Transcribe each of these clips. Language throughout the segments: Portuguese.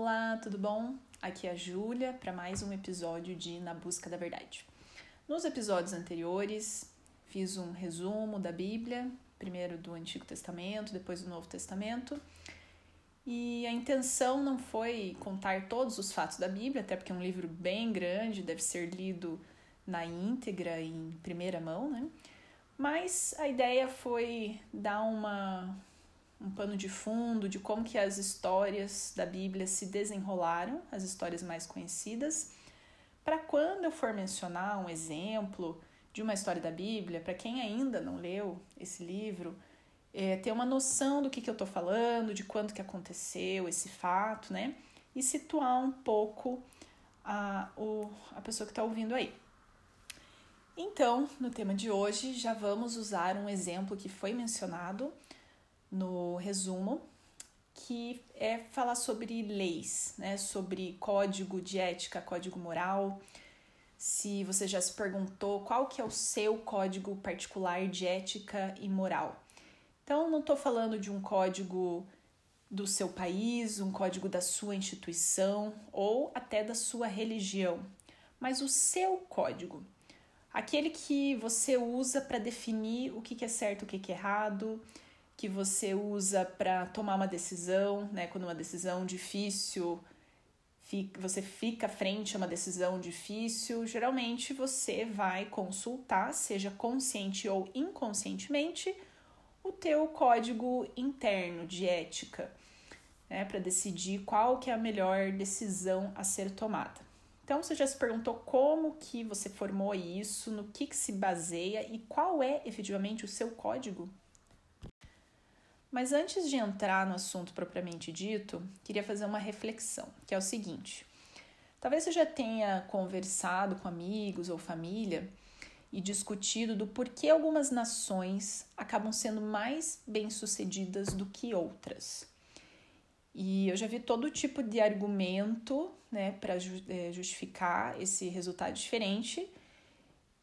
Olá, tudo bom? Aqui é a Júlia para mais um episódio de Na Busca da Verdade. Nos episódios anteriores, fiz um resumo da Bíblia, primeiro do Antigo Testamento, depois do Novo Testamento. E a intenção não foi contar todos os fatos da Bíblia, até porque é um livro bem grande, deve ser lido na íntegra, em primeira mão, né? Mas a ideia foi dar uma, um pano de fundo de como que as histórias da Bíblia se desenrolaram, as histórias mais conhecidas, para quando eu for mencionar um exemplo de uma história da Bíblia, para quem ainda não leu esse livro, é, ter uma noção do que, que eu estou falando, de quando que aconteceu esse fato, né? E situar um pouco a, o, a pessoa que está ouvindo aí. Então, no tema de hoje, já vamos usar um exemplo que foi mencionado no resumo, que é falar sobre leis, né? Sobre código de ética, código moral. Se você já se perguntou qual que é o seu código particular de ética e moral. Então, não estou falando de um código do seu país, um código da sua instituição ou até da sua religião, mas o seu código aquele que você usa para definir o que é certo, o que é errado, que você usa para tomar uma decisão, né? Quando uma decisão difícil, você fica frente a uma decisão difícil, geralmente você vai consultar, seja consciente ou inconscientemente, o teu código interno de ética, né, para decidir qual que é a melhor decisão a ser tomada. Então você já se perguntou como que você formou isso, no que, que se baseia e qual é efetivamente o seu código? Mas antes de entrar no assunto propriamente dito, queria fazer uma reflexão, que é o seguinte: talvez você já tenha conversado com amigos ou família e discutido do porquê algumas nações acabam sendo mais bem-sucedidas do que outras. E eu já vi todo tipo de argumento né, para é, justificar esse resultado diferente.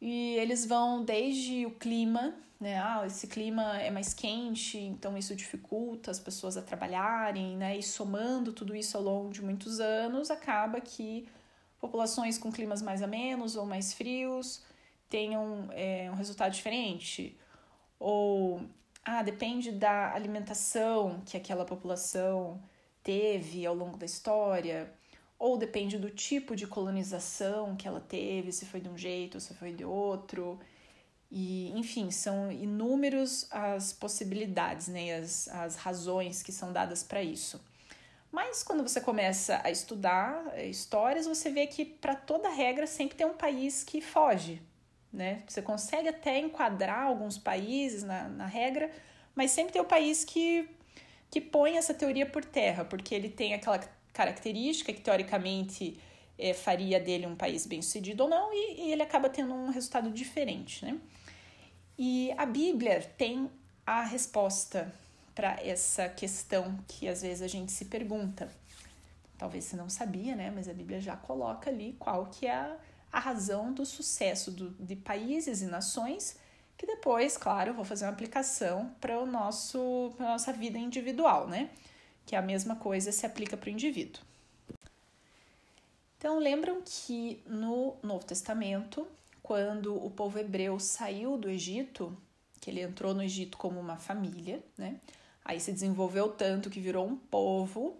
E eles vão desde o clima, né? Ah, esse clima é mais quente, então isso dificulta as pessoas a trabalharem, né? E somando tudo isso ao longo de muitos anos, acaba que populações com climas mais amenos ou mais frios tenham é, um resultado diferente. Ou, ah, depende da alimentação que aquela população teve ao longo da história, ou depende do tipo de colonização que ela teve, se foi de um jeito se foi de outro. E, enfim, são inúmeros as possibilidades, né, as, as razões que são dadas para isso. Mas quando você começa a estudar eh, histórias, você vê que para toda regra sempre tem um país que foge, né? Você consegue até enquadrar alguns países na, na regra, mas sempre tem o país que que põe essa teoria por terra, porque ele tem aquela característica que teoricamente é, faria dele um país bem sucedido ou não, e, e ele acaba tendo um resultado diferente. Né? E a Bíblia tem a resposta para essa questão que às vezes a gente se pergunta. Talvez você não sabia, né? Mas a Bíblia já coloca ali qual que é a, a razão do sucesso do, de países e nações que depois, claro, vou fazer uma aplicação para o nosso nossa vida individual, né? Que a mesma coisa se aplica para o indivíduo. Então, lembram que no Novo Testamento, quando o povo hebreu saiu do Egito, que ele entrou no Egito como uma família, né? Aí se desenvolveu tanto que virou um povo,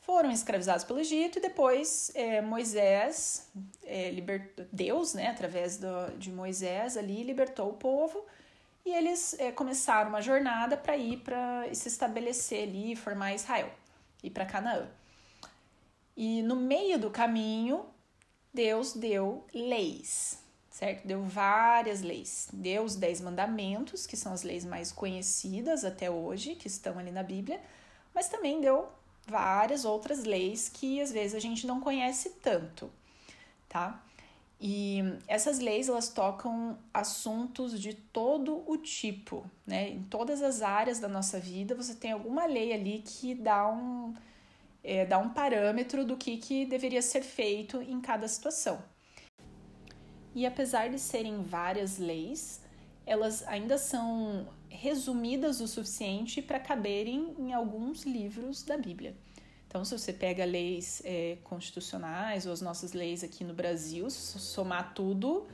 foram escravizados pelo Egito e depois é, Moisés, é, Deus, né, através do, de Moisés ali, libertou o povo e eles é, começaram uma jornada para ir para se estabelecer ali, formar Israel, ir para Canaã. E no meio do caminho, Deus deu leis, certo? Deu várias leis. Deu os dez mandamentos, que são as leis mais conhecidas até hoje, que estão ali na Bíblia, mas também deu várias outras leis que às vezes a gente não conhece tanto, tá? E essas leis elas tocam assuntos de todo o tipo, né? Em todas as áreas da nossa vida você tem alguma lei ali que dá um, é, dá um parâmetro do que, que deveria ser feito em cada situação. E apesar de serem várias leis, elas ainda são resumidas o suficiente para caberem em alguns livros da Bíblia. Então, se você pega leis é, constitucionais ou as nossas leis aqui no Brasil, somar tudo,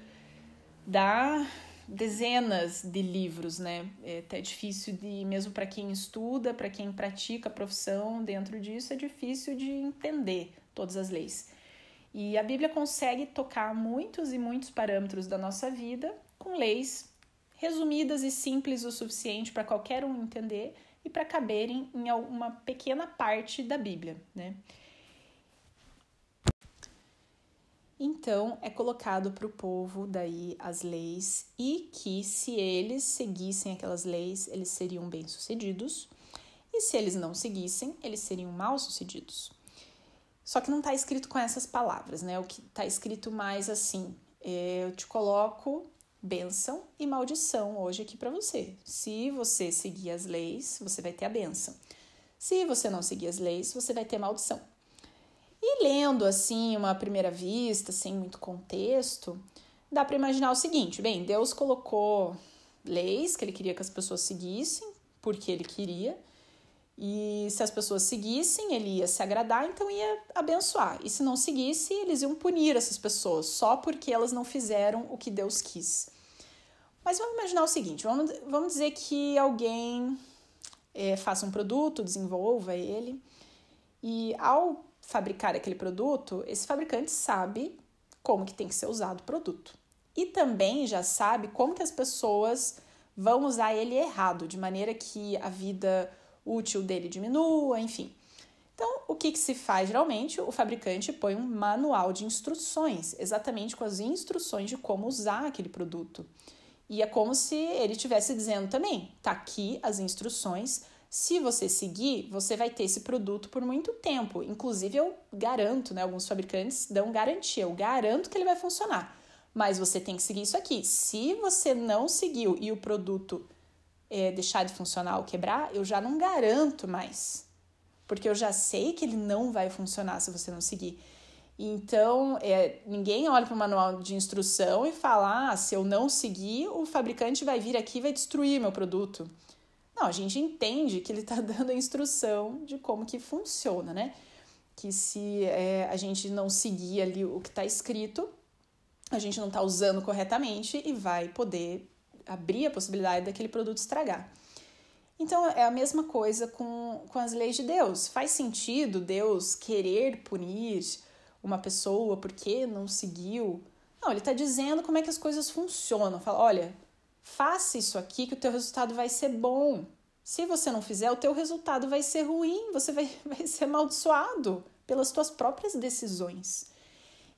dá dezenas de livros, né? É até difícil de, mesmo para quem estuda, para quem pratica a profissão dentro disso, é difícil de entender todas as leis. E a Bíblia consegue tocar muitos e muitos parâmetros da nossa vida com leis resumidas e simples o suficiente para qualquer um entender e para caberem em uma pequena parte da Bíblia, né? Então é colocado para o povo daí as leis e que se eles seguissem aquelas leis, eles seriam bem-sucedidos, e se eles não seguissem, eles seriam mal-sucedidos. Só que não está escrito com essas palavras, né? O que está escrito mais assim: é, eu te coloco bênção e maldição hoje aqui para você. Se você seguir as leis, você vai ter a bênção. Se você não seguir as leis, você vai ter maldição. E lendo assim, uma primeira vista, sem muito contexto, dá para imaginar o seguinte: bem, Deus colocou leis que ele queria que as pessoas seguissem, porque ele queria. E se as pessoas seguissem, ele ia se agradar, então ia abençoar. E se não seguisse, eles iam punir essas pessoas só porque elas não fizeram o que Deus quis. Mas vamos imaginar o seguinte: vamos, vamos dizer que alguém é, faça um produto, desenvolva ele, e ao fabricar aquele produto, esse fabricante sabe como que tem que ser usado o produto. E também já sabe como que as pessoas vão usar ele errado, de maneira que a vida útil dele diminua, enfim. Então, o que, que se faz geralmente? O fabricante põe um manual de instruções, exatamente com as instruções de como usar aquele produto. E é como se ele estivesse dizendo também: tá aqui as instruções. Se você seguir, você vai ter esse produto por muito tempo. Inclusive, eu garanto, né? Alguns fabricantes dão garantia, eu garanto que ele vai funcionar. Mas você tem que seguir isso aqui. Se você não seguiu e o produto é, deixar de funcionar ou quebrar, eu já não garanto mais. Porque eu já sei que ele não vai funcionar se você não seguir. Então, é, ninguém olha para o manual de instrução e fala: ah, se eu não seguir, o fabricante vai vir aqui e vai destruir meu produto. Não, a gente entende que ele está dando a instrução de como que funciona, né? Que se é, a gente não seguir ali o que está escrito, a gente não está usando corretamente e vai poder abrir a possibilidade daquele produto estragar. Então é a mesma coisa com, com as leis de Deus. Faz sentido Deus querer punir uma pessoa porque não seguiu. Não, ele está dizendo como é que as coisas funcionam. Fala, olha, faça isso aqui que o teu resultado vai ser bom. Se você não fizer, o teu resultado vai ser ruim, você vai, vai ser amaldiçoado pelas tuas próprias decisões.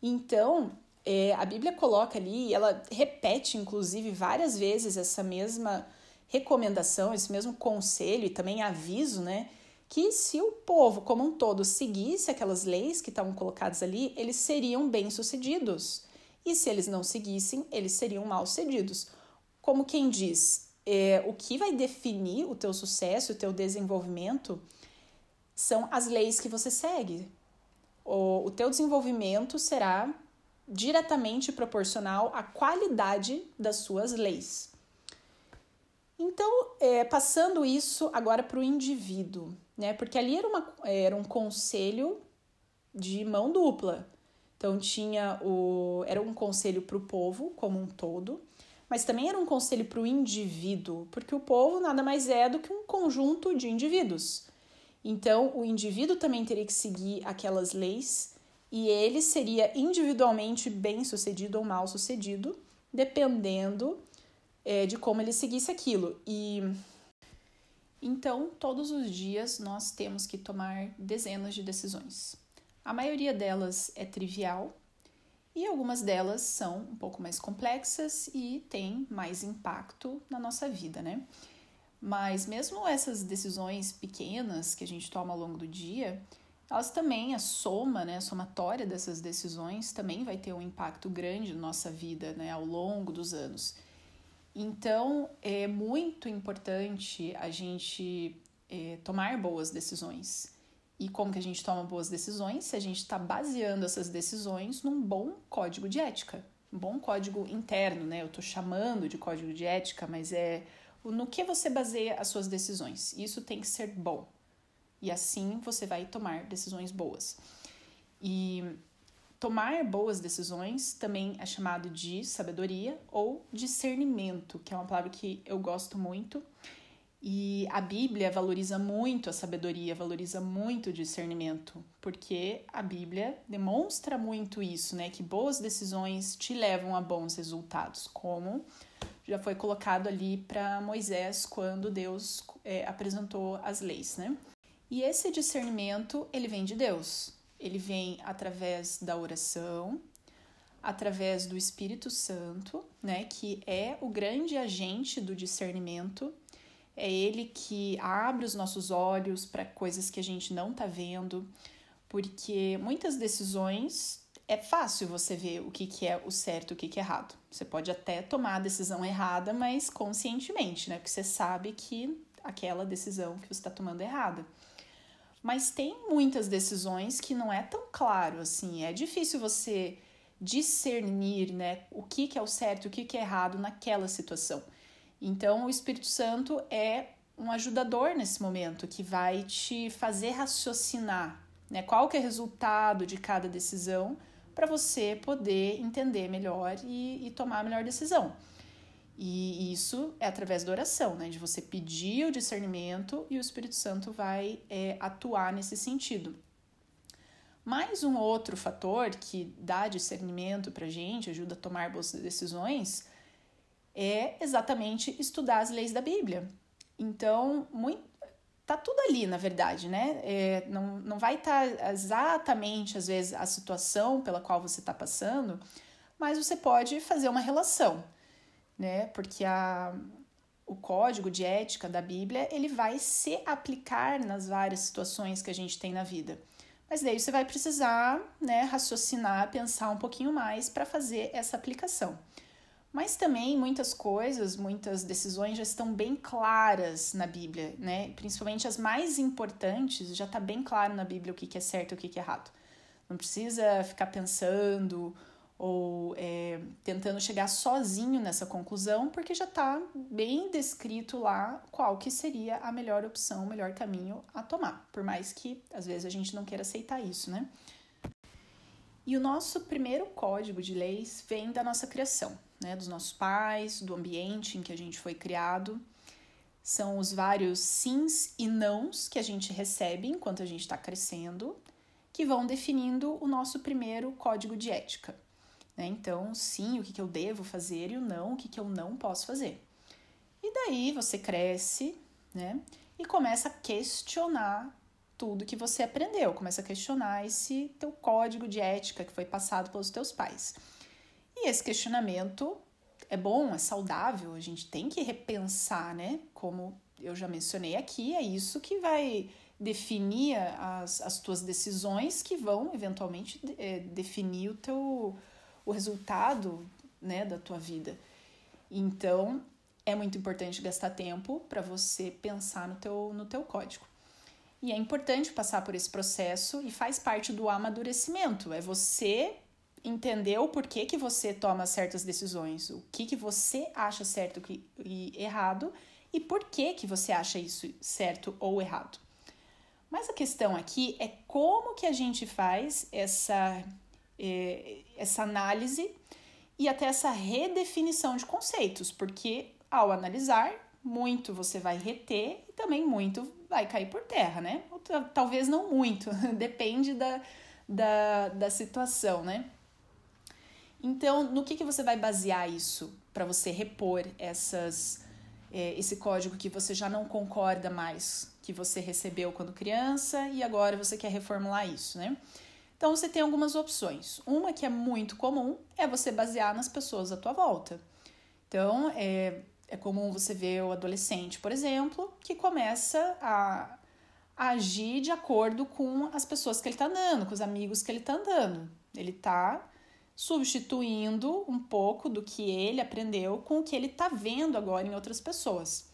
Então, é, a Bíblia coloca ali, ela repete, inclusive, várias vezes essa mesma recomendação, esse mesmo conselho e também aviso, né? que se o povo como um todo seguisse aquelas leis que estavam colocadas ali, eles seriam bem-sucedidos. E se eles não seguissem, eles seriam mal-sucedidos. Como quem diz, é, o que vai definir o teu sucesso, o teu desenvolvimento, são as leis que você segue. O, o teu desenvolvimento será diretamente proporcional à qualidade das suas leis. Então, é, passando isso agora para o indivíduo né? Porque ali era, uma, era um conselho de mão dupla. Então tinha o era um conselho para o povo como um todo, mas também era um conselho para o indivíduo, porque o povo nada mais é do que um conjunto de indivíduos. Então o indivíduo também teria que seguir aquelas leis e ele seria individualmente bem sucedido ou mal sucedido, dependendo é, de como ele seguisse aquilo. E então, todos os dias nós temos que tomar dezenas de decisões. A maioria delas é trivial e algumas delas são um pouco mais complexas e têm mais impacto na nossa vida, né? Mas mesmo essas decisões pequenas que a gente toma ao longo do dia, elas também, a soma, né, a somatória dessas decisões também vai ter um impacto grande na nossa vida, né, ao longo dos anos. Então, é muito importante a gente é, tomar boas decisões. E como que a gente toma boas decisões? Se a gente está baseando essas decisões num bom código de ética, um bom código interno, né? Eu estou chamando de código de ética, mas é no que você baseia as suas decisões. Isso tem que ser bom. E assim você vai tomar decisões boas. E tomar boas decisões também é chamado de sabedoria ou discernimento, que é uma palavra que eu gosto muito. E a Bíblia valoriza muito a sabedoria, valoriza muito o discernimento, porque a Bíblia demonstra muito isso, né? Que boas decisões te levam a bons resultados, como já foi colocado ali para Moisés quando Deus é, apresentou as leis, né? E esse discernimento, ele vem de Deus. Ele vem através da oração, através do Espírito Santo, né, que é o grande agente do discernimento. É ele que abre os nossos olhos para coisas que a gente não está vendo, porque muitas decisões é fácil você ver o que, que é o certo e o que, que é errado. Você pode até tomar a decisão errada, mas conscientemente, né? Porque você sabe que aquela decisão que você está tomando é errada. Mas tem muitas decisões que não é tão claro assim. É difícil você discernir, né? O que, que é o certo e o que, que é errado naquela situação. Então, o Espírito Santo é um ajudador nesse momento que vai te fazer raciocinar, né? Qual que é o resultado de cada decisão para você poder entender melhor e, e, tomar a melhor decisão. E isso é através da oração, né? De você pedir o discernimento e o Espírito Santo vai é, atuar nesse sentido. Mais um outro fator que dá discernimento para gente, ajuda a tomar boas decisões, é exatamente estudar as leis da Bíblia. Então, muito, tá tudo ali, na verdade, né? É, não, não vai estar tá exatamente, às vezes, a situação pela qual você está passando, mas você pode fazer uma relação, né? Porque a, o código de ética da Bíblia, ele vai se aplicar nas várias situações que a gente tem na vida. Mas daí você vai precisar, né, raciocinar, pensar um pouquinho mais para fazer essa aplicação. Mas também muitas coisas, muitas decisões já estão bem claras na Bíblia, né? Principalmente as mais importantes, já está bem claro na Bíblia o que, que é certo e o que, que é errado. Não precisa ficar pensando ou é, tentando chegar sozinho nessa conclusão, porque já está bem descrito lá qual que seria a melhor opção, o melhor caminho a tomar, por mais que às vezes a gente não queira aceitar isso, né? E o nosso primeiro código de leis vem da nossa criação né, dos nossos pais, do ambiente em que a gente foi criado. São os vários sims e nãos que a gente recebe enquanto a gente está crescendo, que vão definindo o nosso primeiro código de ética. Né? Então, sim, o que, que eu devo fazer e o não, o que, que eu não posso fazer. E daí você cresce, né? E começa a questionar tudo que você aprendeu, começa a questionar esse teu código de ética que foi passado pelos teus pais. E esse questionamento é bom, é saudável, a gente tem que repensar, né? Como eu já mencionei aqui, é isso que vai definir as, as tuas decisões que vão eventualmente é, definir o teu o resultado né, da tua vida. Então, é muito importante gastar tempo para você pensar no teu, no teu código. E é importante passar por esse processo e faz parte do amadurecimento. É você entender o porquê que você toma certas decisões, o que, que você acha certo e errado e por que, que você acha isso certo ou errado. Mas a questão aqui é como que a gente faz essa, essa análise e até essa redefinição de conceitos, porque ao analisar, muito você vai reter e também muito vai cair por terra, né? Ou talvez não muito, depende da, da, da situação, né? Então, no que, que você vai basear isso para você repor essas, é, esse código que você já não concorda mais, que você recebeu quando criança e agora você quer reformular isso, né? Então, você tem algumas opções. Uma que é muito comum é você basear nas pessoas à tua volta. Então, é, é comum você ver o adolescente, por exemplo, que começa a, a agir de acordo com as pessoas que ele está andando, com os amigos que ele está andando. Ele está substituindo um pouco do que ele aprendeu com o que ele está vendo agora em outras pessoas.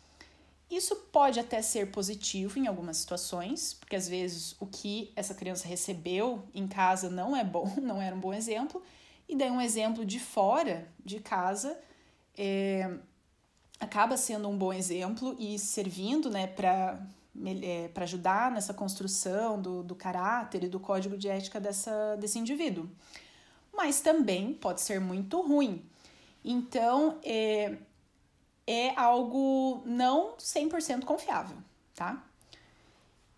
Isso pode até ser positivo em algumas situações, porque às vezes o que essa criança recebeu em casa não é bom, não era um bom exemplo, e daí um exemplo de fora de casa é, acaba sendo um bom exemplo e servindo né, para é, para ajudar nessa construção do, do caráter e do código de ética dessa, desse indivíduo. Mas também pode ser muito ruim. Então, é, é algo não 100% confiável, tá?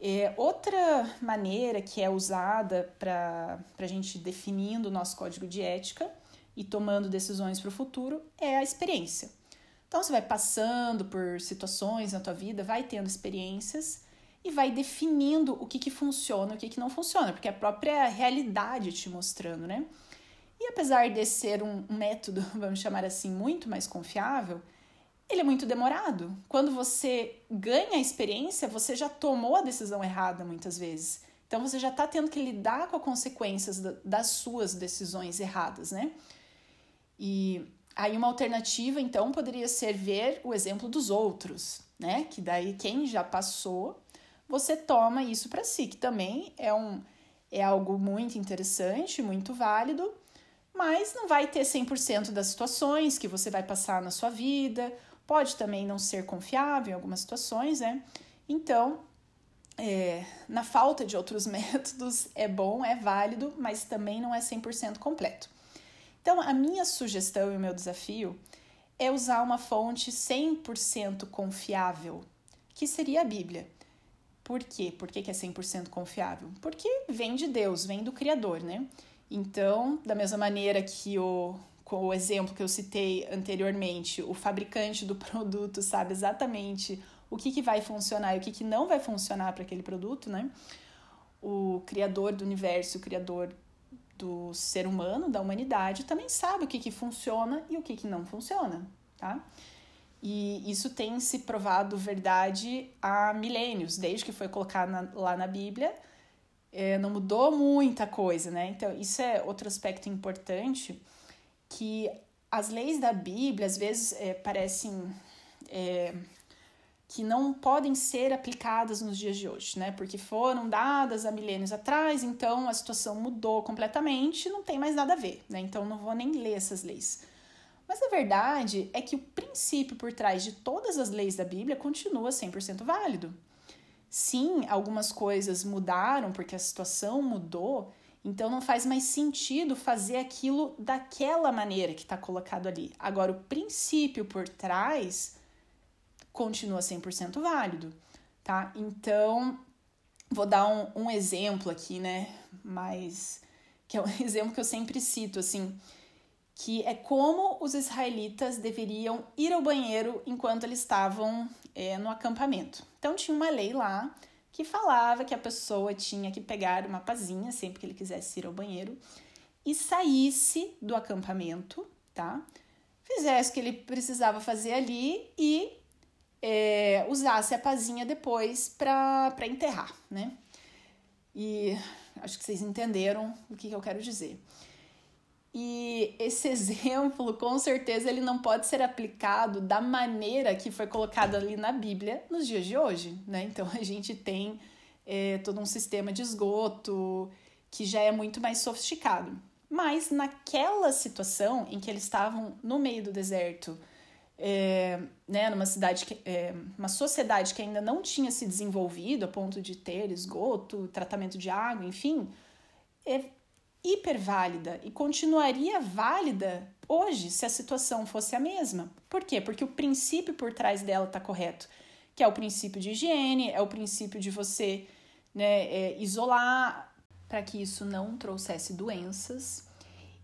É, outra maneira que é usada para a gente definindo o nosso código de ética e tomando decisões para o futuro é a experiência. Então você vai passando por situações na tua vida, vai tendo experiências e vai definindo o que, que funciona e o que, que não funciona, porque a própria realidade te mostrando, né? E apesar de ser um método, vamos chamar assim, muito mais confiável, ele é muito demorado. Quando você ganha a experiência, você já tomou a decisão errada muitas vezes. Então você já está tendo que lidar com as consequências das suas decisões erradas, né? E aí uma alternativa, então, poderia ser ver o exemplo dos outros, né? Que daí quem já passou, você toma isso para si, que também é um é algo muito interessante, muito válido, mas não vai ter 100% das situações que você vai passar na sua vida, pode também não ser confiável em algumas situações, né? Então, é, na falta de outros métodos, é bom, é válido, mas também não é 100% completo. Então, a minha sugestão e o meu desafio é usar uma fonte 100% confiável, que seria a Bíblia. Por quê? Por que, que é 100% confiável? Porque vem de Deus, vem do Criador, né? Então, da mesma maneira que o com o exemplo que eu citei anteriormente, o fabricante do produto sabe exatamente o que, que vai funcionar e o que, que não vai funcionar para aquele produto, né? O criador do universo, o criador do ser humano, da humanidade, também sabe o que, que funciona e o que, que não funciona, tá? E isso tem se provado verdade há milênios, desde que foi colocado na, lá na Bíblia, é, não mudou muita coisa, né? Então, isso é outro aspecto importante que as leis da Bíblia às vezes é, parecem é, que não podem ser aplicadas nos dias de hoje, né? Porque foram dadas há milênios atrás, então a situação mudou completamente, não tem mais nada a ver, né? Então não vou nem ler essas leis. Mas a verdade é que o princípio por trás de todas as leis da Bíblia continua 100% válido. Sim, algumas coisas mudaram porque a situação mudou, então não faz mais sentido fazer aquilo daquela maneira que está colocado ali. Agora, o princípio por trás continua 100% válido, tá? Então, vou dar um, um exemplo aqui, né? Mas que é um exemplo que eu sempre cito, assim, que é como os israelitas deveriam ir ao banheiro enquanto eles estavam é, no acampamento. Então, tinha uma lei lá que falava que a pessoa tinha que pegar uma pazinha sempre que ele quisesse ir ao banheiro e saísse do acampamento, tá? Fizesse o que ele precisava fazer ali e é, usasse a pazinha depois para enterrar, né? E acho que vocês entenderam o que, que eu quero dizer. E esse exemplo, com certeza, ele não pode ser aplicado da maneira que foi colocado ali na Bíblia nos dias de hoje, né? Então a gente tem é, todo um sistema de esgoto que já é muito mais sofisticado. Mas naquela situação em que eles estavam no meio do deserto, é, né, numa cidade, que, é, uma sociedade que ainda não tinha se desenvolvido a ponto de ter esgoto, tratamento de água, enfim, é, hiper válida e continuaria válida hoje se a situação fosse a mesma. Por quê? Porque o princípio por trás dela está correto, que é o princípio de higiene, é o princípio de você né, é, isolar para que isso não trouxesse doenças.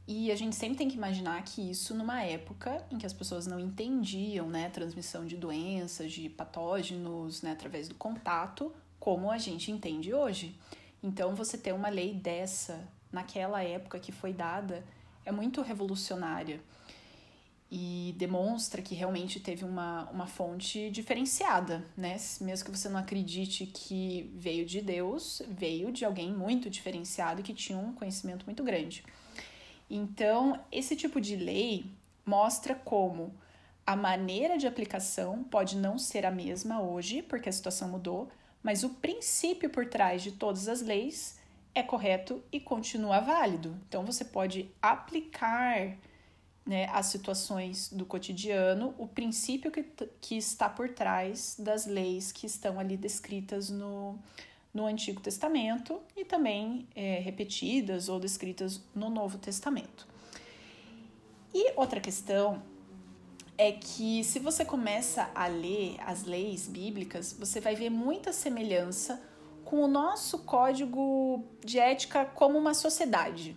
E a gente sempre tem que imaginar que isso numa época em que as pessoas não entendiam, né, transmissão de doenças, de patógenos, né, através do contato, como a gente entende hoje. Então, você ter uma lei dessa naquela época que foi dada é muito revolucionária e demonstra que realmente teve uma, uma fonte diferenciada, né? Mesmo que você não acredite que veio de Deus, veio de alguém muito diferenciado que tinha um conhecimento muito grande. Então, esse tipo de lei mostra como a maneira de aplicação pode não ser a mesma hoje, porque a situação mudou, mas o princípio por trás de todas as leis é correto e continua válido. Então você pode aplicar né, as situações do cotidiano, o princípio que, que está por trás das leis que estão ali descritas no, no Antigo Testamento e também é, repetidas ou descritas no Novo Testamento. E outra questão é que se você começa a ler as leis bíblicas, você vai ver muita semelhança com o nosso código de ética como uma sociedade.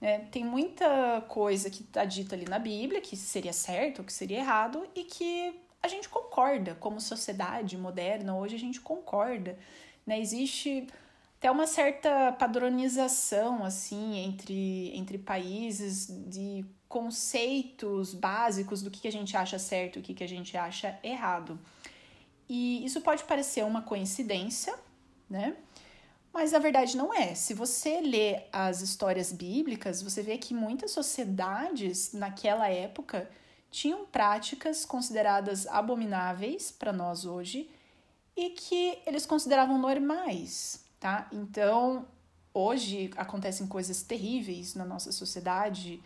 Né? Tem muita coisa que está dita ali na Bíblia que seria certo que seria errado e que a gente concorda como sociedade moderna. Hoje a gente concorda. Né? Existe até uma certa padronização assim entre, entre países de conceitos básicos do que, a gente acha certo e o que a gente acha errado. E isso pode parecer uma coincidência, né? Mas na verdade não é. Se você lê as histórias bíblicas, você vê que muitas sociedades naquela época tinham práticas consideradas abomináveis para nós hoje e que eles consideravam normais, tá? Então, hoje acontecem coisas terríveis na nossa sociedade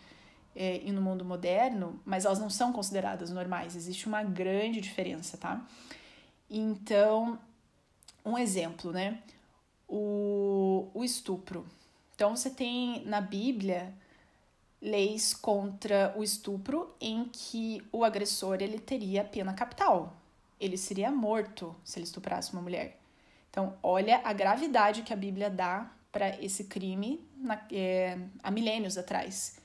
é, e no mundo moderno, mas elas não são consideradas normais. Existe uma grande diferença, tá? Então, um exemplo, né? o, o estupro. Então você tem na Bíblia leis contra o estupro em que o agressor ele teria pena capital. Ele seria morto se ele estuprasse uma mulher. Então, olha a gravidade que a Bíblia dá para esse crime na, é, há milênios atrás.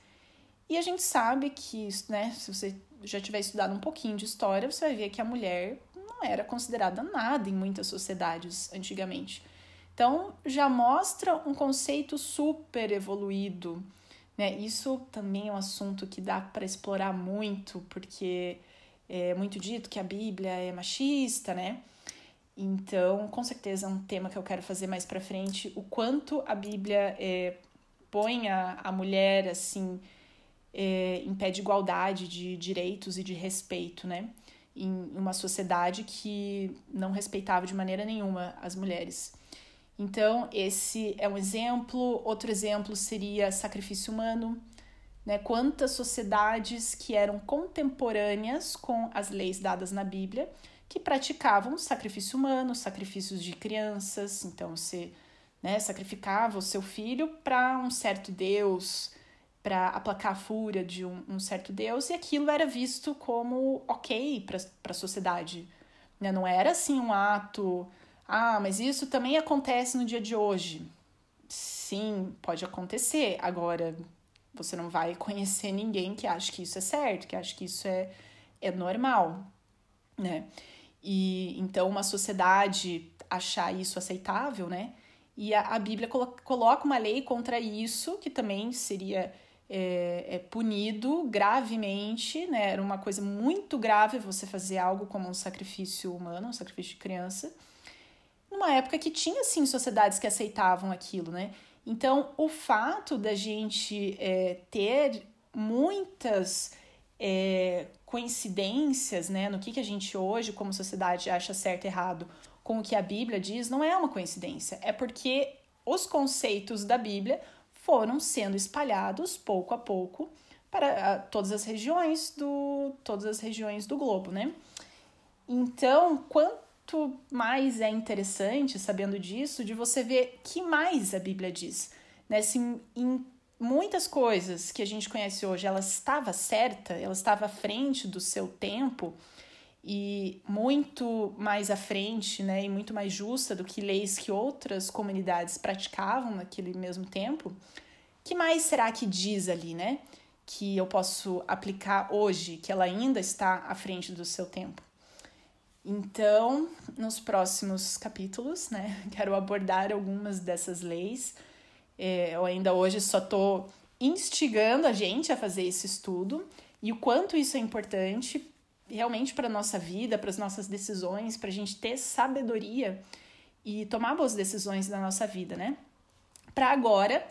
E a gente sabe que, né, se você já tiver estudado um pouquinho de história, você vai ver que a mulher era considerada nada em muitas sociedades antigamente. Então, já mostra um conceito super evoluído. Né? Isso também é um assunto que dá para explorar muito, porque é muito dito que a Bíblia é machista, né? Então, com certeza é um tema que eu quero fazer mais para frente, o quanto a Bíblia é, põe a, a mulher assim é, em pé de igualdade de direitos e de respeito, né? Em uma sociedade que não respeitava de maneira nenhuma as mulheres. Então, esse é um exemplo. Outro exemplo seria sacrifício humano. Né? Quantas sociedades que eram contemporâneas com as leis dadas na Bíblia que praticavam sacrifício humano, sacrifícios de crianças. Então, você né, sacrificava o seu filho para um certo Deus, para aplacar a fúria de um, um, certo Deus, e aquilo era visto como ok para a sociedade. Né? Não era assim um ato ah, mas isso também acontece no dia de hoje. Sim, pode acontecer. Agora, você não vai conhecer ninguém que acha que isso é certo, que acha que isso é, é normal, né? E então uma sociedade achar isso aceitável, né? E a, a Bíblia colo coloca uma lei contra isso, que também seria é, é, punido gravemente, né? Era uma coisa muito grave você fazer algo como um sacrifício humano, um sacrifício de criança numa época que tinha sim sociedades que aceitavam aquilo, né? Então, o fato da gente é, ter muitas é, coincidências né, no que, que a gente hoje, como sociedade, acha certo e errado com o que a Bíblia diz, não é uma coincidência. É porque os conceitos da Bíblia foram sendo espalhados pouco a pouco para todas as regiões do todas as regiões do globo, né? Então, quanto mais é interessante, sabendo disso, de você ver que mais a Bíblia diz. Né? Se em muitas coisas que a gente conhece hoje ela estava certa, ela estava à frente do seu tempo e muito mais à frente, né, e muito mais justa do que leis que outras comunidades praticavam naquele mesmo tempo, que mais será que diz ali, né? Que eu posso aplicar hoje, que ela ainda está à frente do seu tempo. Então, nos próximos capítulos, né, quero abordar algumas dessas leis. É, eu ainda hoje só estou instigando a gente a fazer esse estudo e o quanto isso é importante realmente para nossa vida, para as nossas decisões, para a gente ter sabedoria e tomar boas decisões na nossa vida, né? Para agora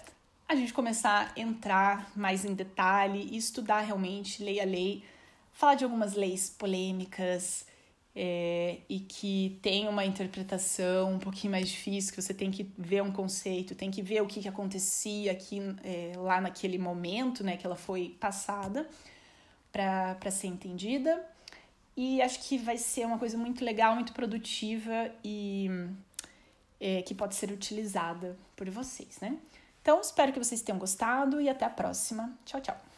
a gente começar a entrar mais em detalhe estudar realmente lei a lei, falar de algumas leis polêmicas, é, e que tem uma interpretação um pouquinho mais difícil, que você tem que ver um conceito, tem que ver o que, que acontecia aqui é, lá naquele momento, né, que ela foi passada, para ser entendida. E acho que vai ser uma coisa muito legal, muito produtiva e é, que pode ser utilizada por vocês, né? Então, espero que vocês tenham gostado e até a próxima. Tchau, tchau!